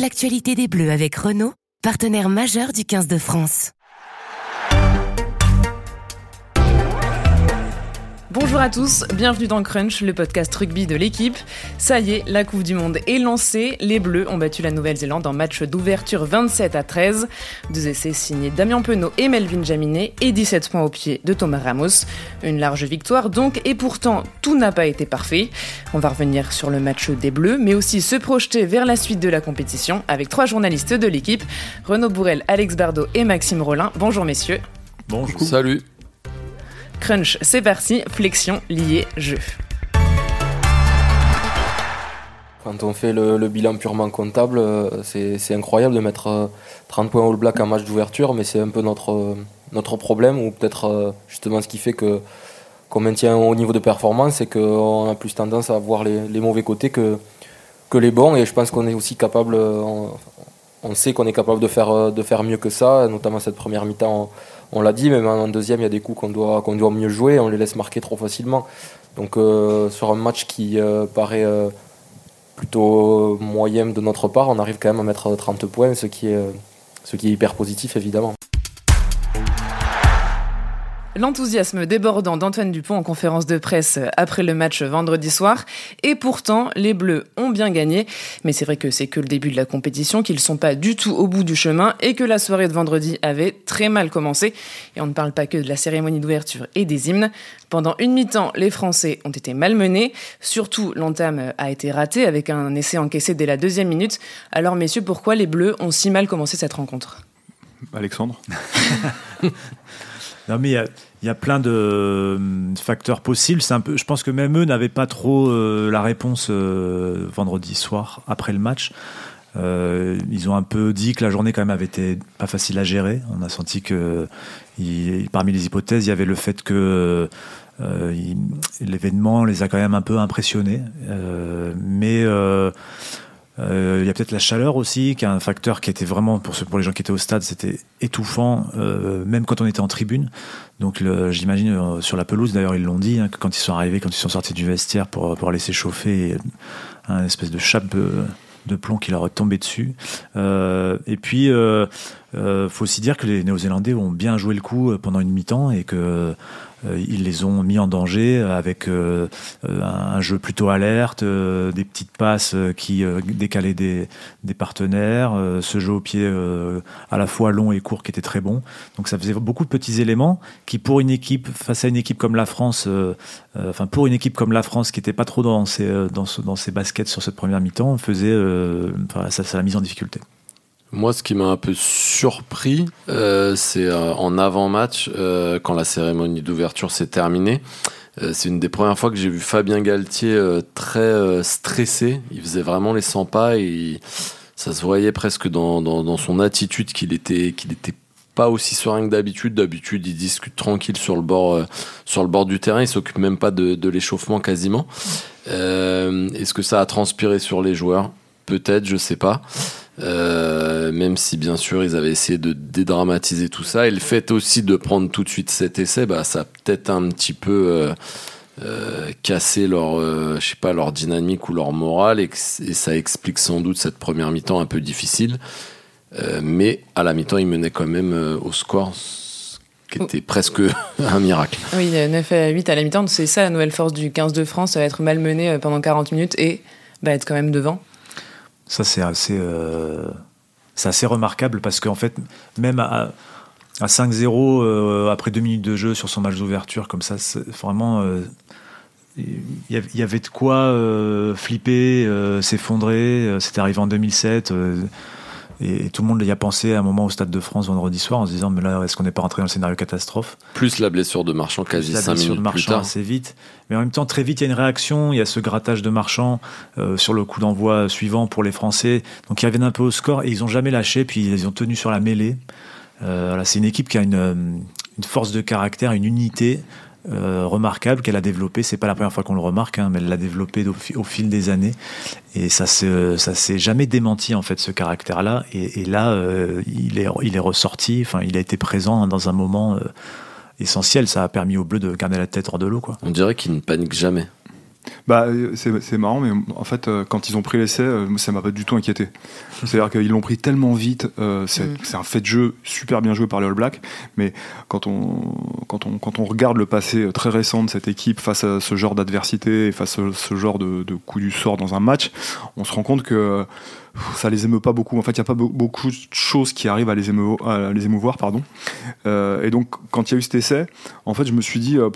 l'actualité des Bleus avec Renault, partenaire majeur du 15 de France. Bonjour à tous, bienvenue dans Crunch, le podcast rugby de l'équipe. Ça y est, la Coupe du Monde est lancée. Les Bleus ont battu la Nouvelle-Zélande en match d'ouverture 27 à 13. Deux essais signés Damien Penaud et Melvin Jaminet et 17 points au pied de Thomas Ramos. Une large victoire donc, et pourtant tout n'a pas été parfait. On va revenir sur le match des Bleus, mais aussi se projeter vers la suite de la compétition avec trois journalistes de l'équipe Renaud Bourrel, Alex Bardot et Maxime Rollin. Bonjour messieurs. Bonjour. Salut. Crunch, c'est parti, flexion, lié, jeu. Quand on fait le, bilan purement comptable, euh, c'est incroyable de mettre 30 euh, points All Black en match d'ouverture, mais c'est un peu notre, euh, problème, ou peut-être justement ce qui fait que qu'on maintient au niveau de performance, c'est qu'on a plus tendance à voir les, mauvais côtés que, les bons, et je pense qu'on est aussi capable, on, sait qu'on est capable de faire mieux que ça, notamment cette première mi-temps on l'a dit, même en deuxième, il y a des coups qu'on doit, mieux jouer, on les laisse marquer trop facilement. Donc euh, sur un match qui euh, paraît euh, plutôt moyen de notre part, on arrive quand même à mettre 30 points, ce qui est hyper positif évidemment. L'enthousiasme débordant d'Antoine Dupont en conférence de presse après le match vendredi soir. Et pourtant, les Bleus ont bien gagné. Mais c'est vrai que c'est que le début de la compétition, qu'ils sont pas du tout au bout du chemin et que la soirée de vendredi avait très mal commencé. Et on ne parle pas que de la cérémonie d'ouverture et des hymnes. Pendant une mi-temps, les Français ont été malmenés. Surtout, l'entame a été ratée avec un essai encaissé dès la deuxième minute. Alors, messieurs, pourquoi les Bleus ont si mal commencé cette rencontre? Alexandre? Non, mais il y, a plein de euh, facteurs possibles. Je pense que même eux n'avaient pas trop euh, la réponse euh, vendredi soir après le match. ils ont un peu dit que la journée quand même avait été pas facile à gérer. On a senti que parmi les hypothèses, il y avait le fait que l'événement les a quand même un peu impressionnés. mais euh, il y a peut-être la chaleur aussi, qui est un facteur qui était vraiment, pour, pour les gens qui étaient au stade, c'était étouffant, euh, même quand on était en tribune. Donc j'imagine euh, sur la pelouse, d'ailleurs ils l'ont dit, hein, que quand ils sont arrivés, quand ils sont sortis du vestiaire pour, pour aller s'échauffer, un espèce de chape de plomb qui leur est tombé dessus. et puis, il faut aussi dire que les Néo-Zélandais ont bien joué le coup pendant une mi-temps et que euh, les ont mis en danger avec euh, un jeu plutôt alerte, euh, des petites passes qui décalaient des, partenaires, ce jeu au pied à la fois long et court qui était très bon. Donc ça faisait beaucoup de petits éléments qui, pour une équipe, face à une équipe comme la France, enfin pour une équipe comme la France qui n'était pas trop dans ses, dans, ses baskets sur cette première mi-temps, faisait, ça, ça l'a mise en difficulté. Moi, ce qui m'a un peu surpris, euh, c'est euh, en avant-match, euh, quand la cérémonie d'ouverture s'est terminée. c'est une des premières fois que j'ai vu Fabien Galtier très stressé. Il faisait vraiment les 100 pas et ça se voyait presque dans, dans, son attitude qu'il était, qu'il était pas aussi serein que d'habitude. D'habitude, il discute tranquille sur le bord, sur le bord du terrain. Il s'occupe même pas de, de l'échauffement quasiment. Est-ce que ça a transpiré sur les joueurs? Peut-être, je sais pas. Euh, même si bien sûr ils avaient essayé de dédramatiser tout ça. Et le fait aussi de prendre tout de suite cet essai, bah, ça a peut-être un petit peu euh, euh, cassé leur, je sais pas, leur dynamique ou leur morale et, ça explique sans doute cette première mi-temps un peu difficile. mais à la mi-temps, ils menaient quand même au score qui était presque un miracle. Oui, 9 à 8 à la mi-temps, c'est ça la nouvelle force du 15 de France, être malmené pendant 40 minutes et bah, être quand même devant. Ça, c'est assez, euh, assez remarquable parce qu'en fait, même à, à 5-0, euh, après deux minutes de jeu sur son match d'ouverture, comme ça, vraiment. Euh, il y avait de quoi flipper, s'effondrer. C'était arrivé en 2007. Et, tout le monde y a pensé à un moment au Stade de France vendredi soir en se disant mais là est-ce qu'on n'est pas rentré dans le scénario catastrophe? Plus la blessure de Marchand quasi 5 minutes de Marchand plus tard. assez vite. Mais en même temps très vite il y a une réaction, il y a ce grattage de Marchand euh, sur le coup d'envoi suivant pour les Français. Donc ils reviennent un peu au score et ils n'ont jamais lâché puis ils ont tenu sur la mêlée. Euh, c'est une équipe qui a une, une force de caractère, une unité. Euh, remarquable qu'elle a développé. C'est pas la première fois qu'on le remarque, hein, mais elle l'a développé au, fil des années. Et ça ça s'est jamais démenti en fait ce caractère-là. Et, là, euh, il est il est ressorti. Enfin, il a été présent dans un moment euh, essentiel. Ça a permis aux Bleus de garder la tête hors de l'eau. Quoi. On dirait qu'il ne panique jamais. Bah, c'est marrant, mais en fait, euh, quand ils ont pris l'essai, euh, ça m'a pas du tout inquiété. C'est-à-dire qu'ils l'ont pris tellement vite. Euh, mm. c'est un fait de jeu super bien joué par les All Blacks, mais quand on, quand on, quand on regarde le passé très récent de cette équipe face à ce genre d'adversité, face à ce genre de, de coup du sort dans un match, on se rend compte que ça les émeut pas beaucoup. En fait, il n'y a pas beaucoup de choses qui arrivent à les, émouvoir. Pardon. Euh, et donc, quand il y a eu cet essai, en fait, je me suis dit, euh,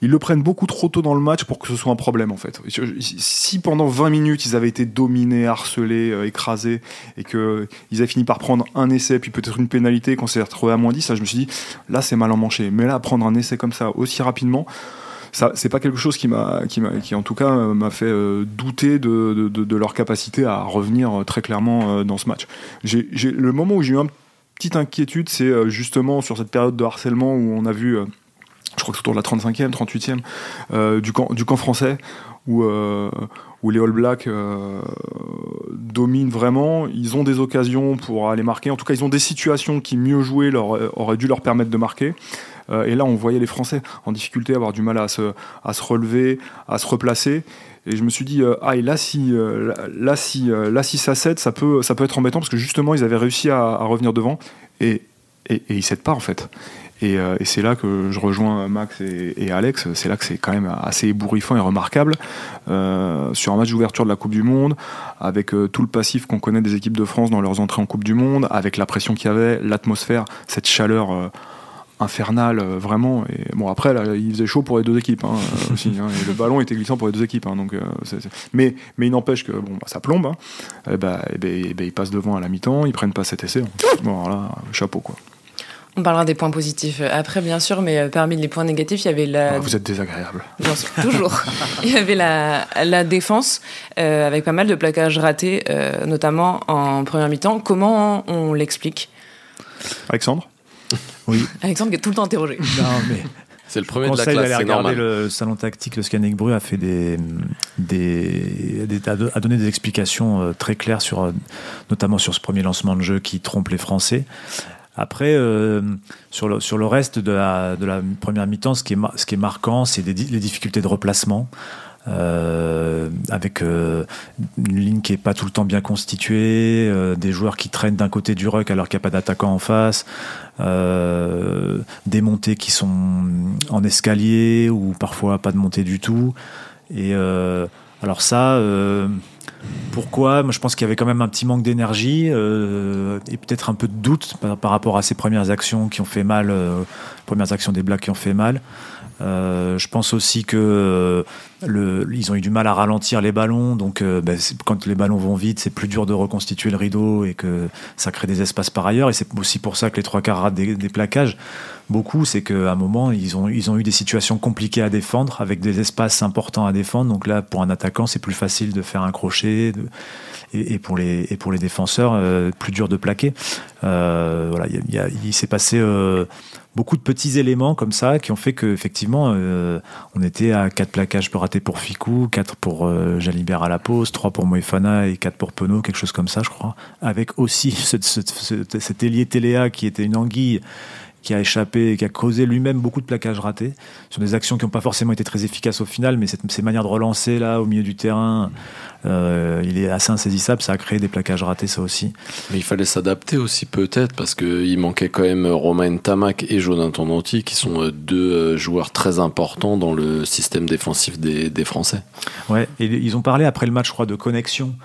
ils le prennent beaucoup trop tôt dans le match pour que ce soit un problème, en fait. Si pendant 20 minutes, ils avaient été dominés, harcelés, euh, écrasés, et qu'ils avaient fini par prendre un essai, puis peut-être une pénalité, qu'on s'est retrouvé à moins 10, là, je me suis dit, là, c'est mal en manché. Mais là, prendre un essai comme ça aussi rapidement, c'est pas quelque chose qui m'a, qui, qui en tout cas m'a fait euh, douter de, leur capacité à revenir euh, très clairement euh, dans ce match. Le moment où j'ai eu une petite inquiétude, c'est justement sur cette période de harcèlement où on a vu, je crois que c'est autour de la 35e, 38e, du, camp, français, où, les All Blacks dominent vraiment. Ils ont des occasions pour aller marquer. En tout cas, ils ont des situations qui, mieux leur, auraient dû leur permettre de marquer. Euh, et là, on voyait les Français en difficulté, avoir du mal à se, relever, à se replacer. Et je me suis dit, euh, ah, et là, si, euh, là, si, là, si ça cède, ça peut, ça peut être embêtant parce que justement, ils avaient réussi à, revenir devant et, ils cèdent pas en fait. Et c'est là que je rejoins Max et, Alex. C'est là que c'est quand même assez ébouriffant et remarquable. sur un match d'ouverture de la Coupe du Monde, avec tout le passif qu'on connaît des équipes de France dans leurs entrées en Coupe du Monde, avec la pression qu'il y avait, l'atmosphère, cette chaleur infernal euh, vraiment et bon après là, il faisait chaud pour les deux équipes hein, euh, aussi hein, et le ballon était glissant pour les deux équipes hein, donc euh, mais mais il n'empêche que bon bah, ça plombe et eh bah, et ben, ben, ils passent devant à la mi-temps ils prennent pas cet essai bon alors chapeau quoi on parlera des points positifs après, bien sûr, mais parmi les points négatifs, il y avait la. Ah, vous êtes désagréable. Bien sûr, toujours. il y avait la, la défense, avec pas mal de plaquages ratés, notamment en première mi-temps. Comment on l'explique? Alexandre? Oui. Alexandre qui est tout le temps interrogé. Non, mais. C'est le premier de la classe, c'est normal. le salon tactique, le Scanning Bru a fait des, des, a donné des explications euh, très claires sur, euh, notamment sur ce premier lancement de jeu qui trompe les Français. Après, euh, sur, le, sur le reste de la, de la première mi-temps, ce qui est, ce qui est marquant, c'est les difficultés de replacement. Euh, avec euh, une ligne qui est pas tout le temps bien constituée, euh, des joueurs qui traînent d'un côté du ruck alors qu'il n'y a pas d'attaquant en face, des montées qui sont en escalier ou parfois pas de montée du tout. Et alors ça, pourquoi? Moi, je pense qu'il y avait quand même un petit manque d'énergie et peut-être un peu de doute par, par, rapport à ces premières actions qui ont fait mal, premières actions des Blacks qui ont fait mal. Euh, je pense aussi que euh, ils ont eu du mal à ralentir les ballons, donc euh, ben, quand les ballons vont vite, c'est plus dur de reconstituer le rideau et que ça crée des espaces par ailleurs. Et c'est aussi pour ça que les trois quarts ratent des, plaquages. Beaucoup, c'est qu'à un moment, ils ont, ils ont eu des situations compliquées à défendre, avec des espaces importants à défendre. Donc là, pour un attaquant, c'est plus facile de faire un crochet. Et, pour les, et pour les défenseurs, plus dur de plaquer. voilà, il s'est passé beaucoup de petits éléments comme ça qui ont fait qu'effectivement, euh, on était à 4 plaquages rater pour Ficou, 4 pour euh, Jalibert à la pause, 3 pour Moefana et 4 pour Penaud, quelque chose comme ça, je crois. Avec aussi cet ailier Téléa qui était une anguille qui a échappé et qui a causé lui-même beaucoup de plaquages ratés sur des actions qui n'ont pas forcément été très efficaces au final, mais cette, ces manières de relancer là au milieu du terrain, euh, il est assez insaisissable. Ça a créé des plaquages ratés, ça aussi. Mais il fallait s'adapter aussi peut-être parce qu'il manquait quand même Romain Tamac et Jonathan Danti qui sont euh, deux euh, joueurs très importants dans le système défensif des, des Français. Ouais, et ils ont parlé après le match, je crois, de connexion.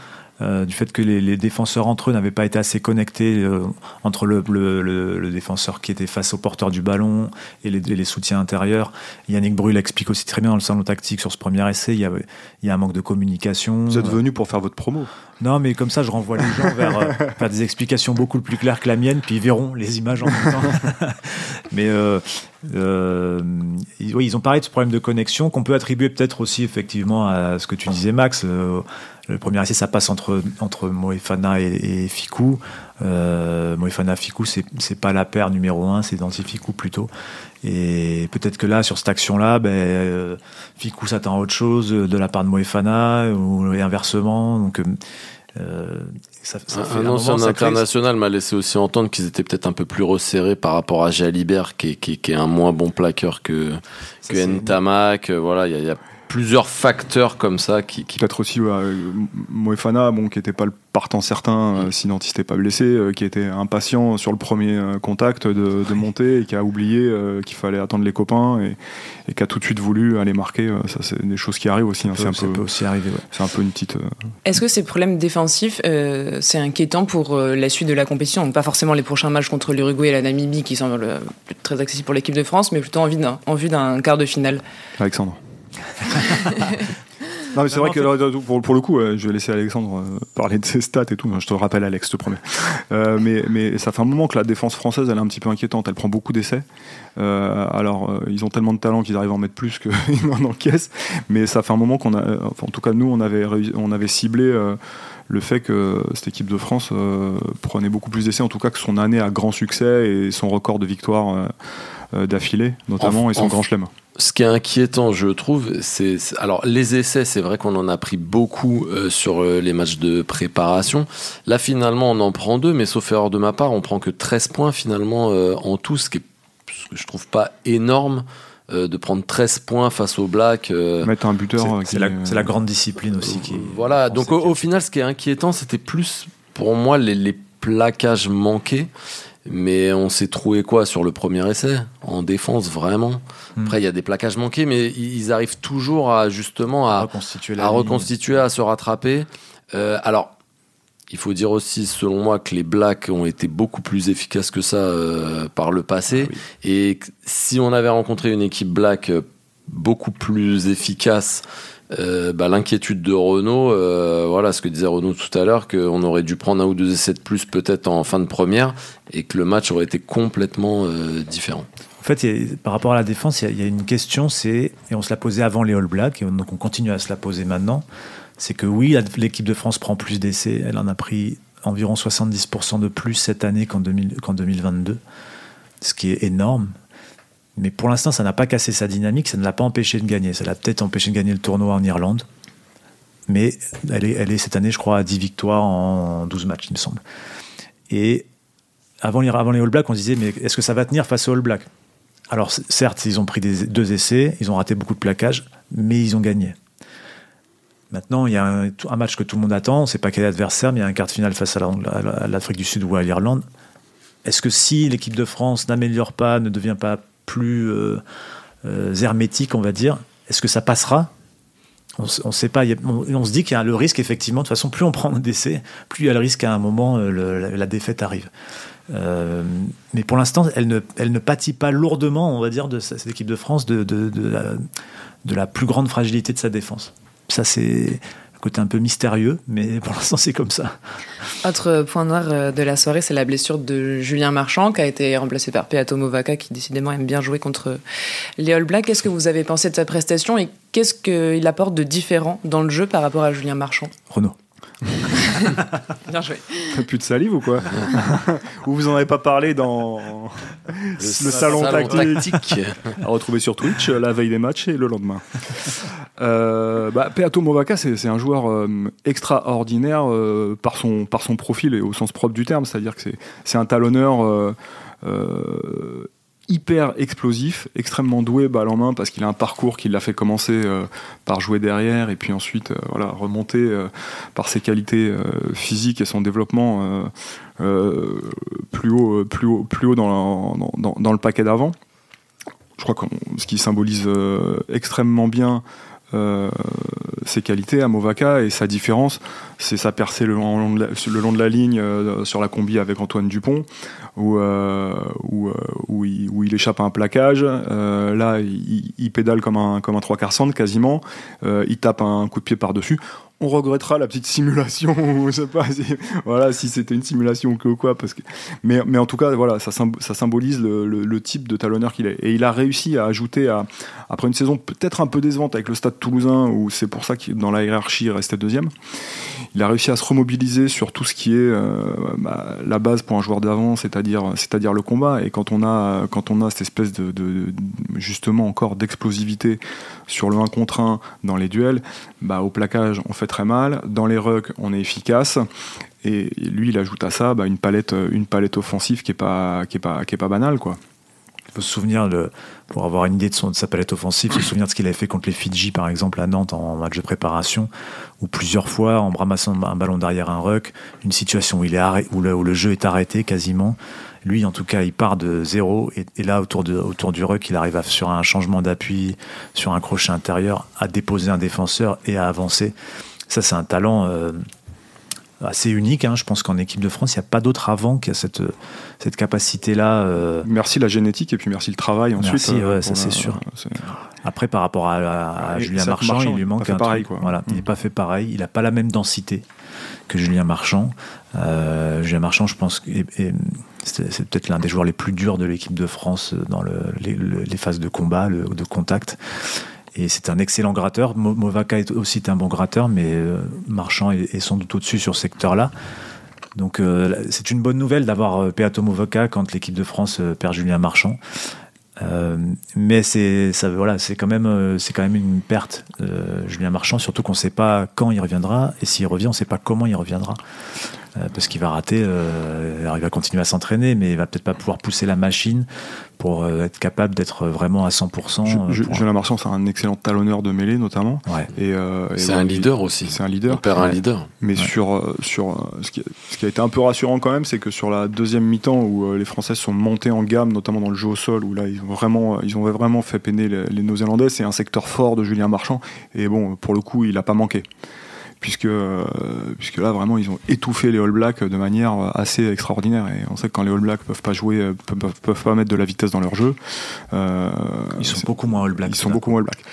Euh, du fait que les, défenseurs entre eux n'avaient pas été assez connectés euh, entre le, le, défenseur qui était face au porteur du ballon et les, soutiens intérieurs. Yannick Brul explique aussi très bien dans le salon tactique sur ce premier essai, il y a, il y a un manque de communication. Vous êtes venu pour faire votre promo non, mais comme ça, je renvoie les gens vers, euh, des explications beaucoup plus claires que la mienne, puis ils verront les images en même temps. mais oui, ils ont parlé de ce problème de connexion qu'on peut attribuer peut-être aussi effectivement à ce que tu disais, Max, le premier essai, ça passe entre, entre Moefana et, Fikou. Euh, Moefana Fikou, c'est pas la paire numéro un, c'est Danti Fikou plutôt. Et peut-être que là, sur cette action-là, ben, euh, Fikou s'attend à autre chose de la part de Moefana, ou inversement. Donc, euh, ça, un, ancien international m'a laissé aussi entendre qu'ils étaient peut-être un peu plus resserrés par rapport à Jalibert, qui, qui, qui est un moins bon plaqueur que, que Ntamak. Voilà, il y a plusieurs facteurs comme ça qui. qui... Peut-être aussi ouais, Moefana, bon, qui n'était pas le partant certain, euh, sinon il n'était pas blessé, euh, qui était impatient sur le premier euh, contact de, de monter et qui a oublié euh, qu'il fallait attendre les copains et, et qui a tout de suite voulu aller marquer. euh, ça, c'est des choses qui arrivent aussi. hein, Ça c'est un peu, peut aussi arriver. ouais. c'est un peu une petite. euh, Est-ce que ces problèmes défensifs, euh, c'est inquiétant pour euh, la suite de la compétition? Donc pas forcément les prochains matchs contre l'Uruguay et la Namibie qui semblent euh, très accessibles pour l'équipe de France, mais plutôt en vue d'un quart de finale. Alexandre. Non, mais c'est vrai que pour, pour le coup, euh, je vais laisser Alexandre euh, parler de ses stats et tout. Je te rappelle, Alex, je te promets. Euh, mais, mais ça fait un moment que la défense française, elle est un petit peu inquiétante. Elle prend beaucoup d'essais. Alors, ils ont tellement de talent qu'ils arrivent à en mettre plus qu'ils en encaissent. Mais ça fait un moment qu'on a. Enfin, en tout cas, nous, on avait, on avait ciblé. le fait que cette équipe de France euh, prenait beaucoup plus d'essais, en tout cas que son année à grand succès et son record de victoires euh, d'affilée, notamment, En- et son grand chelem. Ce qui est inquiétant, je trouve, c'est alors les essais, c'est vrai qu'on en a pris beaucoup euh, sur euh, les matchs de préparation. Là, finalement, on en prend deux, mais sauf erreur de ma part, on prend que 13 points finalement euh, en tout, ce, qui est, ce que je trouve pas énorme euh, de prendre 13 points face au Black. euh, Mettre un buteur. euh, C'est- la, grande discipline aussi qui. Voilà, donc au, au final, ce qui est inquiétant, c'était plus pour moi les, les plaquages manqués. Mais on s'est trouvé quoi sur le premier essai? En défense, vraiment? Hmm. Après, il y a des plaquages manqués, mais ils arrivent toujours à justement à, reconstituer à ligne. reconstituer, à se rattraper. Euh, alors, il faut dire aussi, selon moi, que les Blacks ont été beaucoup plus efficaces que ça euh, par le passé. Ah Et si on avait rencontré une équipe Black euh, beaucoup plus efficace, euh, bah, l'inquiétude de Renault, euh, voilà ce que disait Renault tout à l'heure, qu'on aurait dû prendre un ou deux essais de plus peut-être en fin de première et que le match aurait été complètement euh, différent. En fait, a- par rapport à la défense, il y a, une question, c'est, et on se l'a posée avant les All Blacks, et on- donc on continue à se la poser maintenant, c'est que oui, l'équipe de France prend plus d'essais, elle en a pris environ 70% de plus cette année qu'en 2000 qu'en 2022, ce qui est énorme. Mais pour l'instant, ça n'a pas cassé sa dynamique, ça ne l'a pas empêché de gagner. Ça l'a peut-être empêché de gagner le tournoi en Irlande. Mais elle est, elle est cette année, je crois, à 10 victoires en 12 matchs, il me semble. Et avant les, avant les All Blacks, on disait, mais est-ce que ça va tenir face aux All Blacks? Alors, certes, ils ont pris deux essais, ils ont raté beaucoup de plaquages, mais ils ont gagné. Maintenant, il y a un, match que tout le monde attend, on ne sait pas quel adversaire, mais il y a un quart de finale face à l'Afrique du Sud ou à l'Irlande. Est-ce que si l'équipe de France n'améliore pas, ne devient pas plus euh, euh, hermétique, on va dire, est-ce que ça passera? On ne sait pas. on, on se dit qu'il y a le risque, effectivement, de toute façon, plus on prend d'essais, plus il y a le risque qu'à un moment, euh, la, défaite arrive. Mais pour l'instant, elle ne, elle pâtit pas lourdement, on va dire, de cette équipe de France, de, la, de la plus grande fragilité de sa défense. Ça, c'est un côté un peu mystérieux, mais pour l'instant, c'est comme ça. Autre point noir euh, de la soirée, c'est la blessure de Julien Marchand, qui a été remplacé par Peato Movaca, qui décidément aime bien jouer contre les All Blacks. Qu'est-ce que vous avez pensé de sa prestation et qu'est-ce qu'il apporte de différent dans le jeu par rapport à Julien Marchand? Renaud. Bien joué. Plus de salive ou quoi? Ou vous en avez pas parlé dans le salon, tactique, à retrouver sur Twitch euh, la veille des matchs et le lendemain. Euh, bah, Peato Movaca, c'est un joueur euh, extraordinaire euh, par, son, par son profil et au sens propre du terme, c'est-à-dire que c'est- un talonneur euh, hyper explosif, extrêmement doué balle en main parce qu'il a un parcours qui l'a fait commencer par jouer derrière et puis ensuite voilà, remonter par ses qualités physiques et son développement plus, haut, plus, haut, plus haut dans, dans, le paquet d'avant. Je crois que ce qui symbolise extrêmement bien euh, ses qualités à Movaca et sa différence, c'est sa percée le long de la, ligne euh, sur la combi avec Antoine Dupont, où, euh, où, il, échappe à un plaquage. Là, il, il pédale comme un, comme un trois quarts centre quasiment. Il tape un coup de pied par-dessus. On regrettera la petite simulation, je sais pas si, voilà, si c'était une simulation ou quoi. Parce que, mais, mais en tout cas, voilà, ça, ça symbolise le, type de talonneur qu'il est. Et il a réussi à ajouter, après une saison peut-être un peu décevante avec le stade toulousain, où c'est pour ça qu'il dans la hiérarchie il restait deuxième, il a réussi à se remobiliser sur tout ce qui est euh, bah, la base pour un joueur d'avant, c'est-à-dire c'est-à-dire le combat. Et quand on a quand on a cette espèce de, justement encore d'explosivité sur le 1 contre 1 dans les duels, bah, au plaquage on fait très mal, dans les rucks on est efficace. Et lui, il ajoute à ça bah, une palette, une palette offensive qui est pas, pas, pas banale, quoi. Il faut se souvenir, pour avoir une idée de, son, de sa palette offensive, se souvenir de ce qu'il avait fait contre les Fidji, par exemple, à Nantes en match de préparation, où plusieurs fois, en ramassant un ballon derrière un ruck, une situation où, il est où, le, où le jeu est arrêté quasiment, lui, en tout cas, il part de zéro et, et là, autour, de, autour du ruck, il arrive à, sur un changement d'appui, sur un crochet intérieur, à déposer un défenseur et à avancer. Ça, c'est un talent euh, assez unique. Hein. Je pense qu'en équipe de France, il n'y a pas d'autre avant qui a cette, cette capacité-là. euh, Merci la génétique et puis merci le travail ensuite. Merci, euh, ouais, ça, c'est sûr. Après, par rapport à, à- à Et Julien Marchand, Marchand, il lui manque pas fait un pareil, truc. quoi. Voilà, il Mm. n'est pas fait pareil. Il n'a pas la même densité que Julien Marchand. Euh, Julien Marchand, je pense, que est- est- c'est peut-être l'un des joueurs les plus durs de l'équipe de France dans le- les, le- les phases de combat, le- de contact. Et c'est un excellent gratteur. Mo- Movaca est aussi un bon gratteur, mais euh, Marchand est, sans doute au-dessus sur ce secteur-là. Donc euh, c'est une bonne nouvelle d'avoir euh, Peato Movaca quand l'équipe de France perd Julien Marchand. Mais c'est voilà c'est quand même c'est quand même une perte Julien Marchand surtout qu'on ne sait pas quand il reviendra et s'il revient on ne sait pas comment il reviendra parce qu'il va rater euh, alors il va continuer à s'entraîner mais il va peut-être pas pouvoir pousser la machine pour euh, être capable d'être vraiment à 100% Ju- euh, pour- Julien Marchand, c'est un excellent talonneur de mêlée notamment. ouais. Et, euh, et C'est ouais, un leader aussi. C'est un On leader. perd un Ouais. leader. Mais Ouais. sur, sur ce, qui, ce qui a été un peu rassurant quand même, c'est que sur la deuxième mi-temps où euh, les Français sont montés en gamme, notamment dans le jeu au sol, où là ils ont vraiment, ils ont vraiment fait peiner les, les Néo-Zélandais, c'est un secteur fort de Julien Marchand. Et bon, pour le coup, il n'a pas manqué. Puisque, euh, puisque là, vraiment, ils ont étouffé les All Blacks de manière assez extraordinaire. Et on sait que quand les All Blacks peuvent pas jouer, euh, peuvent, pas mettre de la vitesse dans leur jeu, euh, ils sont beaucoup moins All Blacks ils sont là. beaucoup moins All Blacks.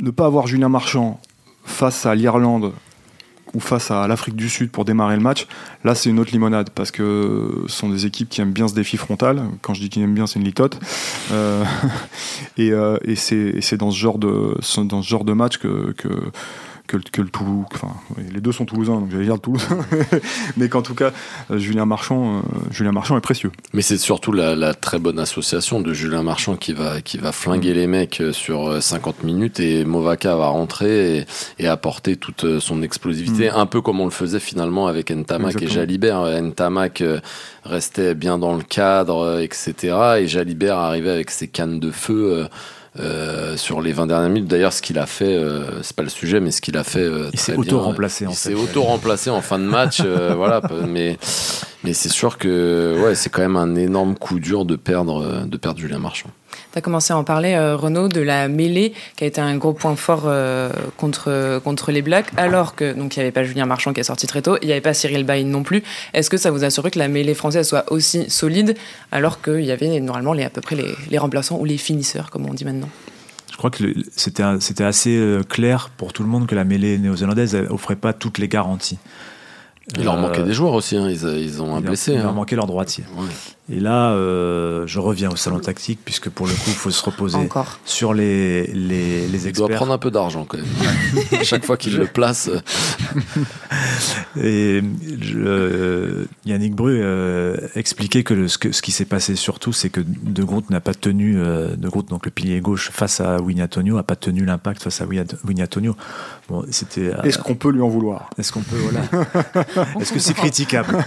Ne pas avoir Julien Marchand face à l'Irlande ou face à l'Afrique du Sud pour démarrer le match, là c'est une autre limonade parce que ce sont des équipes qui aiment bien ce défi frontal. Quand je dis qu'ils aiment bien, c'est une litote. Euh, et et c'est et c'est dans ce genre de dans ce genre de match que que que, le- que le Toulouse, enfin les deux sont toulousains, donc j'allais dire le Toulousain, mais qu'en tout cas euh, Julien Marchand, euh, Julien Marchand est précieux. Mais c'est surtout la, la très bonne association de Julien Marchand qui va, qui va flinguer les mecs euh, sur euh, 50 minutes et Movaca va rentrer et, et apporter toute son explosivité, un peu comme on le faisait finalement avec Ntamak et. Jalibert. Ntamak restait bien dans le cadre, etc. Et Jalibert arrivait avec ses cannes de feu. Euh, sur les 20 dernières minutes, d'ailleurs, ce qu'il a fait, euh, c'est pas le sujet, mais ce qu'il a fait, euh, Il s'est auto-remplacé, en Il s'est auto-remplacé en fin de match, euh, voilà. Mais mais c'est sûr que ouais, c'est quand même un énorme coup dur de perdre, euh, de perdre Julien Marchand. Tu as commencé à en parler, euh, Renaud, de la mêlée qui a été un gros point fort euh, contre, contre les Blacks, alors que donc il n'y avait pas Julien Marchand qui est sorti très tôt, il n'y avait pas Cyril Bain non plus. Est-ce que ça vous a surpris que la mêlée française soit aussi solide, alors qu'il y avait normalement les, à peu près les, les remplaçants ou les finisseurs, comme on dit maintenant? Je crois que c'était assez clair pour tout le monde que la mêlée néo-zélandaise elle offrait pas toutes les garanties. Il leur Euh, manquait des joueurs aussi, hein. ils, ils ont un il blessé. Il leur hein. manquait leur droitier. Ouais. Et là, euh, je reviens au salon tactique, puisque pour le coup, il faut se reposer Encore. sur les, les, les Il doit experts. prendre un peu d'argent quand même. À chaque fois qu'il le place, euh, Et je- euh, Yannick Bru euh, expliquait que, le- ce, que ce qui s'est passé surtout, c'est que De Groot n'a pas tenu, euh, De Groot, donc le pilier gauche, face à Winnie Antonio, n'a pas tenu l'impact face à Winnie Antonio. Bon, c'était. euh, Est-ce qu'on peut lui en vouloir? Est-ce qu'on peut, voilà. Est-ce que c'est critiquable?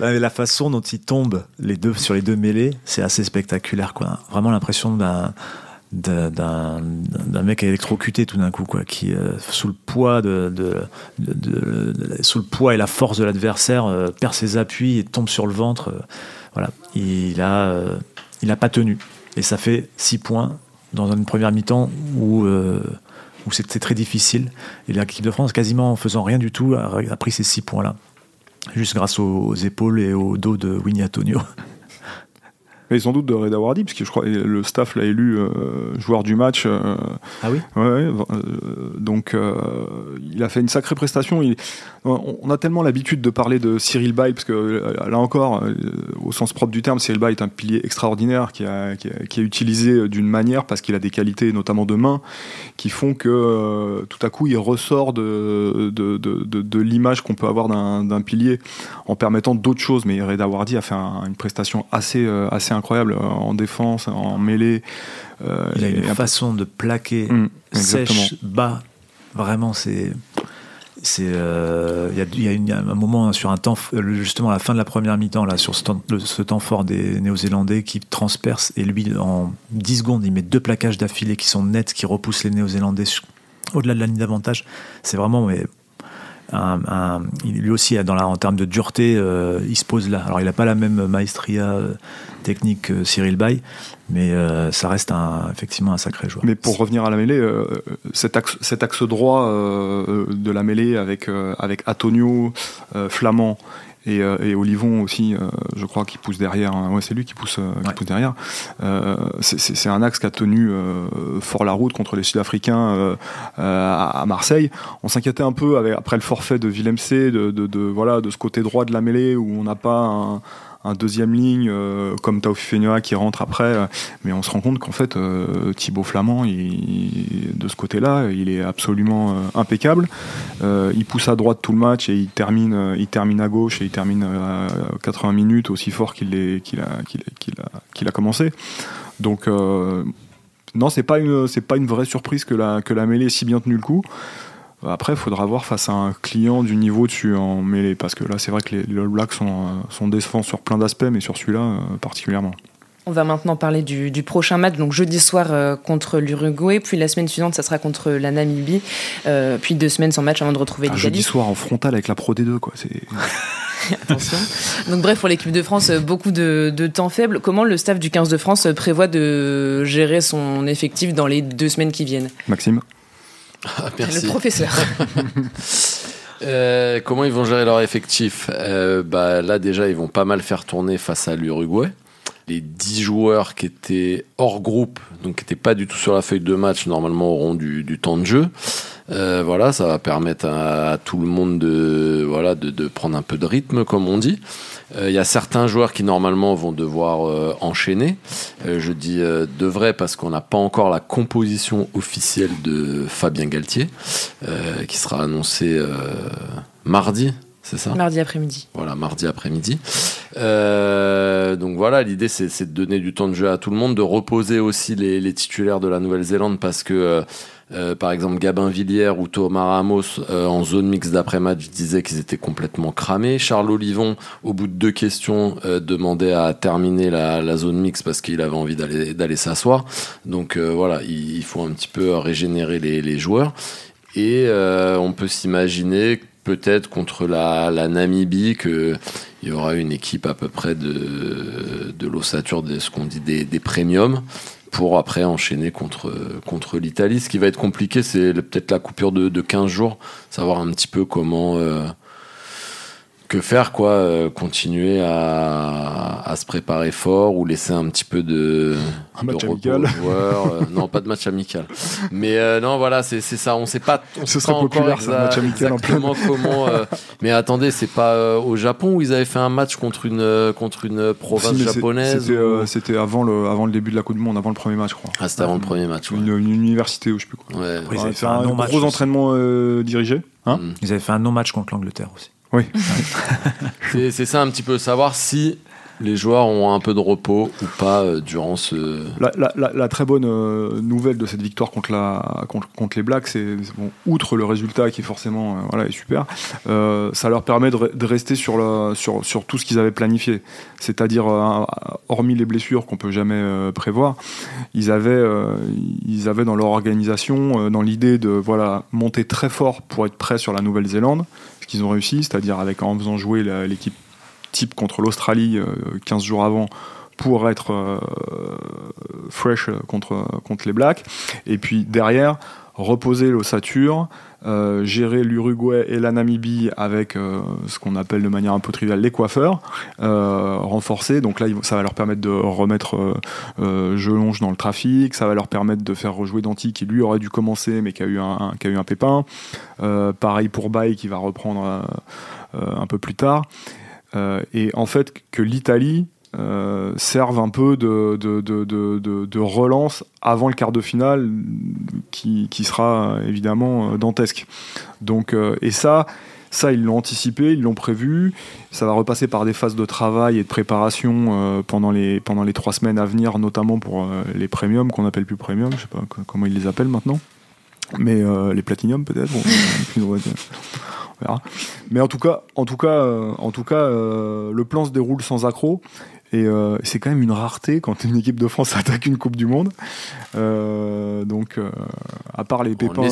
La, la façon dont ils tombent les deux, sur les deux mêlées, c'est assez spectaculaire, quoi. Vraiment l'impression d'un d'un- mec électrocuté tout d'un coup quoi qui euh, sous le poids de, sous le poids et la force de l'adversaire euh, perd ses appuis et tombe sur le ventre euh, voilà. Il a il a pas tenu. Et ça fait 6 points dans une première mi-temps où où c'était très difficile. Et l'équipe de France quasiment en faisant rien du tout a, a pris ces 6 points là juste grâce aux, épaules et au dos de Winnie Antonio Mais sans doute de Reda Wardy, parce que je crois que le staff l'a élu euh, joueur du match. euh, ah oui Ouais, ouais, euh, donc il a fait une sacrée prestation. Il- on a tellement l'habitude de parler de Cyril Bay, parce que là encore, au sens propre du terme, Cyril Bay est un pilier extraordinaire qui, a, qui, a- qui est utilisé d'une manière parce qu'il a des qualités, notamment de main, qui font que tout à coup il ressort de, de, de, de- de l'image qu'on peut avoir d'un d'un pilier en permettant d'autres choses. Mais Reda Wardy a fait un- une prestation assez, assez incroyable euh, en défense, en mêlée. euh, il a une un- façon de plaquer exactement. sèche, bas. Vraiment, c'est C'est euh, il y a, y a un moment sur un temps justement à la fin de la première mi-temps là sur ce temps, ce temps fort des Néo-Zélandais qui transperce et lui en 10 secondes il met deux plaquages d'affilée qui sont nets qui repoussent les Néo-Zélandais au-delà de la ligne d'avantage. C'est vraiment mais, lui aussi, dans la, en termes de dureté, euh, il se pose là. Alors, il n'a pas la même maestria euh, technique que Cyril Bay, mais euh, ça reste effectivement un sacré joueur. Mais pour revenir à la mêlée, cet, axe, cet axe droit de la mêlée avec, avec Antonio, Flamand euh, et, Olivon aussi, euh, je crois, qui pousse derrière. Hein. Ouais, c'est lui qui pousse, euh, qui pousse derrière. c'est un axe qui a tenu fort la route contre les Sud-Africains à, Marseille. On s'inquiétait un peu après le forfait de Willem C, de, de, voilà, de ce côté droit de la mêlée où on n'a pas un un deuxième ligne euh, comme Tao Fenua qui rentre après. Euh, mais on se rend compte qu'en fait, euh, Thibaut Flamand, de ce côté-là, il est absolument impeccable. il pousse à droite tout le match et il termine, il termine à gauche et il termine à 80 minutes aussi fort qu'il a, commencé. Donc, non, c'est pas, pas une vraie surprise que la, que la mêlée ait si bien tenu le coup. Après, il faudra voir face à un client du niveau dessus en mêlée, parce que là, c'est vrai que les, All Blacks sont, euh, sont décevants sur plein d'aspects, mais sur celui-là euh, particulièrement. On va maintenant parler du, prochain match, donc jeudi soir euh, contre l'Uruguay, puis la semaine suivante, ça sera contre la Namibie, puis deux semaines sans match avant de retrouver l'Italie. Jeudi soir en frontal avec la Pro D2, quoi. Attention. Donc bref, pour l'équipe de France, beaucoup de, de, temps faible. Comment le staff du 15 de France prévoit de gérer son effectif dans les deux semaines qui viennent? Maxime? Ah, merci. Le professeur. Euh, comment ils vont gérer leur effectif? Euh, bah, Là, déjà, ils vont pas mal faire tourner face à l'Uruguay. Les 10 joueurs qui étaient hors groupe, donc qui n'étaient pas du tout sur la feuille de match, normalement auront du, du temps de jeu. Euh, voilà, ça va permettre à, à, tout le monde de, voilà, de, de, prendre un peu de rythme, comme on dit. Euh, il y a certains joueurs qui normalement vont devoir euh, enchaîner. Euh, je dis devrait parce qu'on n'a pas encore la composition officielle de Fabien Galtier, qui sera annoncée mardi. C'est ça? Mardi après-midi. Voilà, mardi après-midi. donc voilà, l'idée c'est de donner du temps de jeu à tout le monde, de reposer aussi les, les titulaires de la Nouvelle-Zélande parce que euh, par exemple, Gabin Villiers ou Thomas Ramos euh, en zone mixte d'après-match disaient qu'ils étaient complètement cramés. Charles Olivon, au bout de deux questions, euh, demandait à terminer la, zone mixte parce qu'il avait envie d'aller s'asseoir. Donc voilà, il, faut un petit peu régénérer les, joueurs. Et on peut s'imaginer peut-être contre la, Namibie qu'il y aura une équipe à peu près de, l'ossature de ce qu'on dit des premiums pour après enchaîner contre, contre l'Italie. Ce qui va être compliqué, c'est peut-être la coupure de, de 15 jours, savoir un petit peu comment, euh, que faire quoi euh, Continuer à, à, se préparer fort ou laisser un petit peu de, un match amical. Euh, non, pas de match amical. Mais euh, non, voilà, c'est ça. On sait pas. On Ce serait populaire, ça, un match amical exactement comment. mais attendez, c'est pas au Japon où ils avaient fait un match contre une contre une province japonaise. C'était avant le avant le début de la Coupe du Monde, avant le premier match, je crois. Ah, c'était avant le premier match. Une, université ou je sais plus quoi. Ouais. ils avaient fait un, gros entraînement dirigé. Hein ils avaient fait un non-match contre l'Angleterre aussi. Oui. c'est ça un petit peu savoir si les joueurs ont un peu de repos ou pas euh, durant ce. La, très bonne euh, nouvelle de cette victoire contre, la, contre, les Blacks, c'est bon, outre le résultat qui est forcément euh, voilà, est super, ça leur permet de, rester sur, la, sur, sur tout ce qu'ils avaient planifié. C'est-à-dire, hormis les blessures qu'on peut jamais prévoir, ils avaient, ils avaient dans leur organisation, dans l'idée de voilà, monter très fort pour être prêt sur la Nouvelle-Zélande, ce qu'ils ont réussi, c'est-à-dire en faisant jouer l'équipe type contre l'Australie 15 euh, jours avant pour être euh, fresh contre, contre les Blacks. Et puis derrière, reposer l'ossature, euh, gérer l'Uruguay et la Namibie avec ce qu'on appelle de manière un peu triviale les coiffeurs, renforcer. Donc là, ça va leur permettre de remettre Gelonge dans le trafic, ça va leur permettre de faire rejouer Danti qui lui aurait dû commencer mais qui a eu un, qui a eu un pépin. pareil pour Bay qui va reprendre un peu plus tard. Euh, et en fait que l'Italie euh, serve un peu de, relance avant le quart de finale qui, sera évidemment euh, dantesque. Donc, et ça, ça, ils l'ont anticipé, ils l'ont prévu. Ça va repasser par des phases de travail et de préparation pendant, les, pendant les trois semaines à venir, notamment pour les premiums, qu'on appelle plus premium, je sais pas comment ils les appellent maintenant. Mais les platinium peut-être. On verra. Mais en tout cas, en tout cas, euh, en tout cas, euh, le plan se déroule sans accroc. Et euh, c'est quand même une rareté quand une équipe de France attaque une Coupe du Monde. Euh, donc, euh, à part les pépins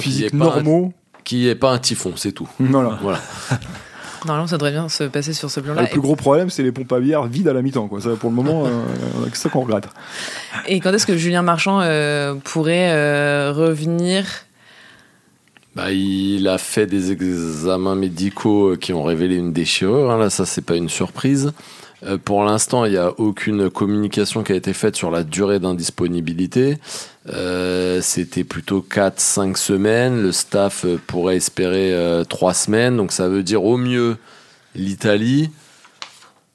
physiques ait pas un- normaux, Qui est pas un typhon, c'est tout. voilà. Voilà. Normalement, ça devrait bien se passer sur ce plan-là. le plus gros problème, c'est les pompes à bière vides à la mi-temps. Quoi. Ça, pour le moment, euh, c'est ça qu'on regrette. Et quand est-ce que Julien Marchand euh, pourrait euh, revenir Bah, il a fait des examens médicaux euh, qui ont révélé une déchirure. hein. Là, ça, c'est pas une surprise. Euh, pour l'instant, il n'y a aucune communication qui a été faite sur la durée d'indisponibilité. Euh, C'était plutôt 4-5 semaines. Le staff euh, pourrait espérer 3 semaines. Donc, ça veut dire au mieux l'Italie.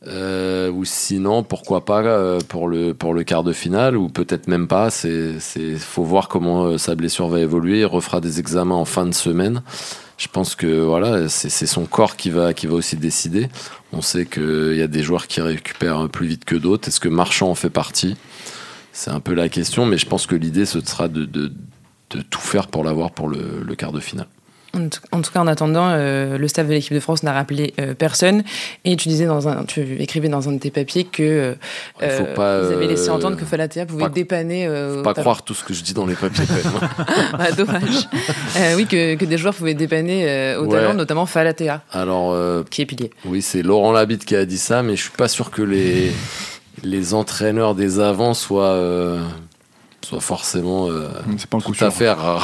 Euh, ou sinon, pourquoi pas euh, pour, le, pour le quart de finale, ou peut-être même pas. Il faut voir comment euh, sa blessure va évoluer. Il refera des examens en fin de semaine. Je pense que voilà, c'est son corps qui va, qui va aussi décider. On sait qu'il y a des joueurs qui récupèrent plus vite que d'autres. Est-ce que Marchand en fait partie? C'est un peu la question, mais je pense que l'idée, ce sera de, de, de tout faire pour l'avoir pour le, le quart de finale. En tout, cas, en attendant, euh, le staff de l'équipe de France n'a rappelé euh, personne. Et tu disais dans un, tu écrivais dans un de tes papiers que euh, faut pas, ils avaient laissé euh, entendre que Falatea pouvait pas- dépanner. euh, Faut au pas croire tout ce que je dis dans les papiers. quand même. Ah, dommage. Euh, oui, que, que des joueurs pouvaient dépanner euh, au Ouais. talent, notamment Falatea, Alors, euh, qui est pilier. Oui, c'est Laurent Labitte qui a dit ça, mais je suis pas sûr que les, les entraîneurs des avants soient, euh, soient forcément euh, C'est pas tout à fait ra-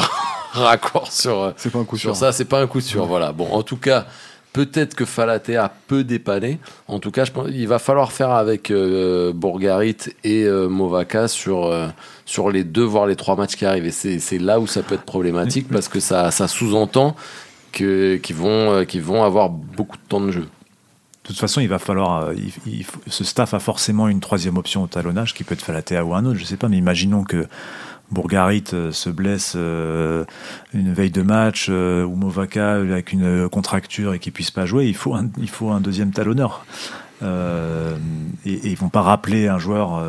raccord sur, euh, C'est pas un coup sur sûr. ça. C'est pas un coup sûr. Voilà. Bon, en tout cas, peut-être que Falatea peut dépanner. En tout cas, je pense il va falloir faire avec euh, Bourgarit et euh, Movaca sur, euh, sur les deux, voire les trois matchs qui arrivent. Et c'est là où ça peut être problématique parce que ça, ça sous-entend qu'ils vont, euh, qu'ils vont avoir beaucoup de temps de jeu. De toute façon, il va falloir. il- il faut- ce staff a forcément une troisième option au talonnage qui peut être Falatea ou un autre, je sais pas, mais imaginons que Bourgarit euh, se blesse euh, une veille de match euh, ou Movaca avec une contracture et qu'il puisse pas jouer. Il faut un, deuxième talonneur. Et, et ils vont pas rappeler un joueur,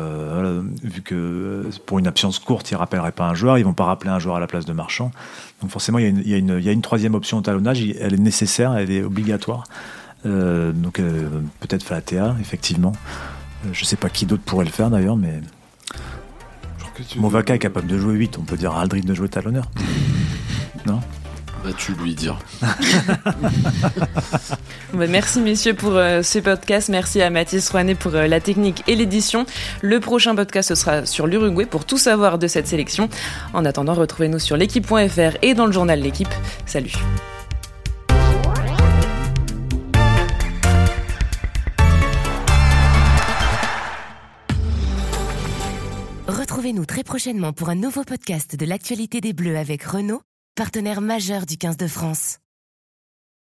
vu que pour une absence courte, ils rappelleraient pas un joueur, ils vont pas rappeler un joueur à la place de Marchand. Donc forcément, il y a une, troisième option au talonnage, elle est nécessaire, elle est obligatoire. Donc peut-être Falatea, effectivement. Je sais pas qui d'autre pourrait le faire d'ailleurs, mais Movaca est capable de jouer 8, on peut dire à Aldrid de jouer talonneur. Non Vas-tu lui dire Bah, merci messieurs pour euh, ce podcast. Merci à Mathis Rouanet pour euh, la technique et l'édition. Le prochain podcast ce sera sur l'Uruguay pour tout savoir de cette sélection. En attendant, retrouvez-nous sur l'équipe.fr et dans le journal L'équipe. Salut. Retrouvez-nous très prochainement pour un nouveau podcast de l'actualité des Bleus avec Renault, partenaire majeur du 15 de France.